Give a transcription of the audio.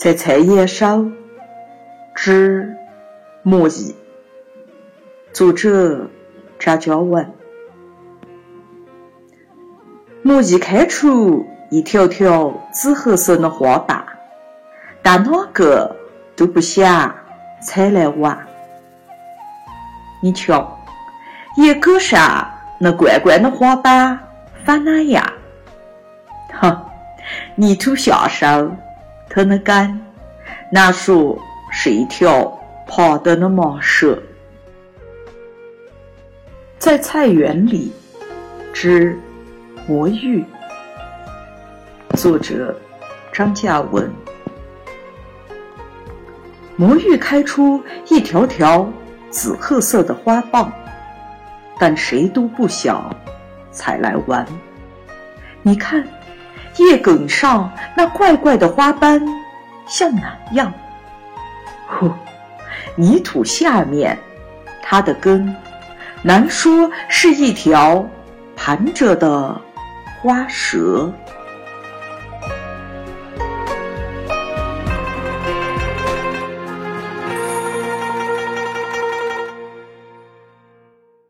在菜叶上织魔衣。作者：张娇文。魔衣开出一条条紫褐色的花瓣，但哪个都不想采来玩。你瞧，叶梗上那罐罐的花瓣发哪样？哼，泥土下手。它的根，那树是一条爬的那蟒蛇。在菜园里，之魔芋。作者：张嘉文。魔芋开出一条条紫褐色的花瓣，但谁都不想采来玩。你看。叶梗上那怪怪的花斑像哪样？呼，泥土下面，它的根难说是一条盘着的花蛇。